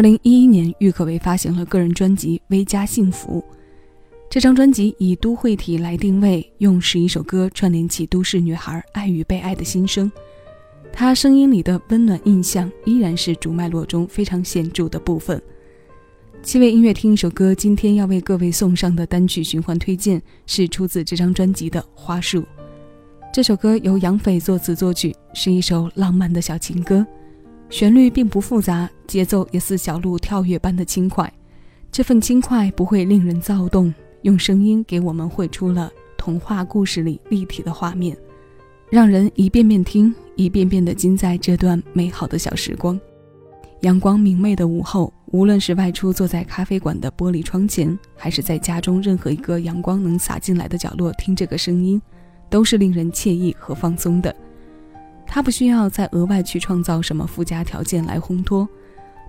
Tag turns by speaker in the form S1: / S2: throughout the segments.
S1: 二零一一年，郁可唯发行了个人专辑《微加幸福》。这张专辑以都会体来定位，用十一首歌串联起都市女孩爱与被爱的心声。她声音里的温暖印象依然是主脉络中非常显著的部分。七位音乐听一首歌，今天要为各位送上的单曲循环推荐是出自这张专辑的《花束》。这首歌由杨斐作词作曲，是一首浪漫的小情歌，旋律并不复杂，节奏也似小鹿跳跃般的轻快。这份轻快不会令人躁动，用声音给我们绘出了童话故事里立体的画面，让人一遍遍听，一遍遍的浸在这段美好的小时光。阳光明媚的午后，无论是外出坐在咖啡馆的玻璃窗前，还是在家中任何一个阳光能洒进来的角落听这个声音，都是令人惬意和放松的。它不需要再额外去创造什么附加条件来烘托。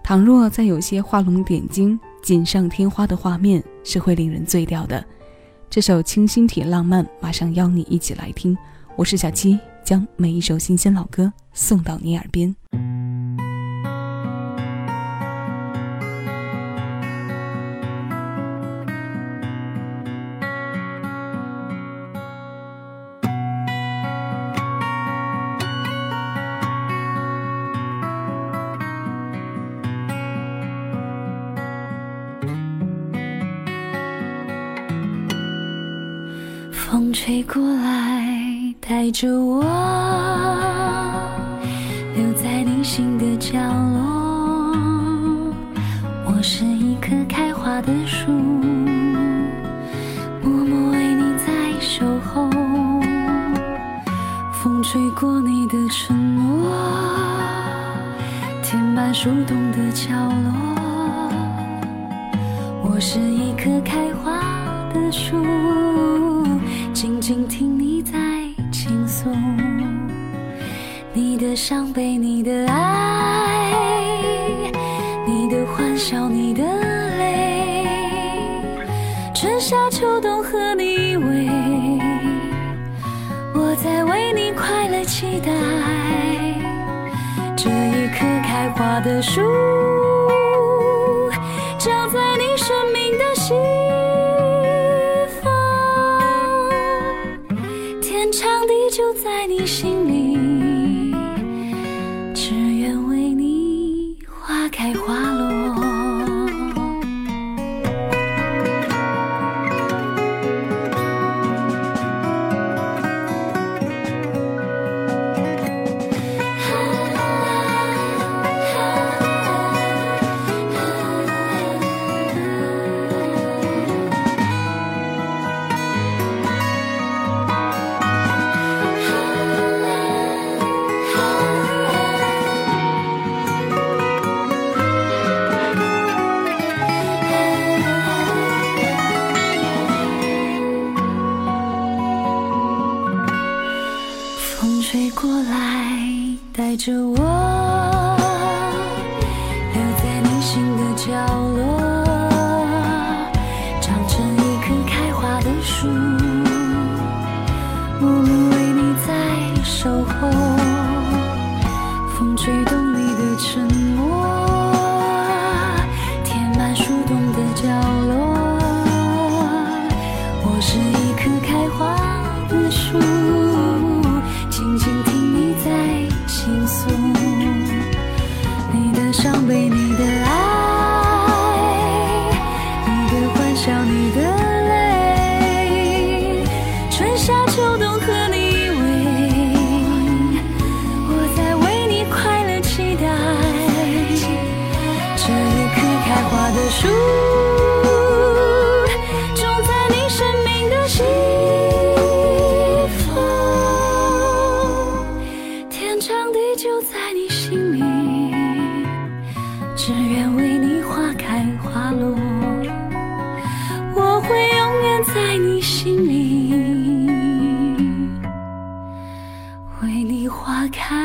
S1: 倘若再有些画龙点睛、锦上添花的画面，是会令人醉掉的。这首清新体浪漫，马上邀你一起来听。我是小七，将每一首新鲜老歌送到你耳边。
S2: 风吹过来，带着我留在你心的角落。我是一棵开花的树，默默为你在守候。风吹过你的承诺，填满树洞的角落。我是一棵开花的树。静静听你在倾诉，你的伤悲，你的爱，你的欢笑，你的泪，春夏秋冬和你依偎，我在为你快乐期待，这一棵开花的树，天长地久在你心里。带着我，留在你心的角落，长成一棵开花的树，默默为你在守伤悲，你的爱，你的欢笑，你的泪，春夏秋冬和你依偎，我在为你快乐期待，这一棵开花的树，只愿为你花开花落我会永远在你心里为你花开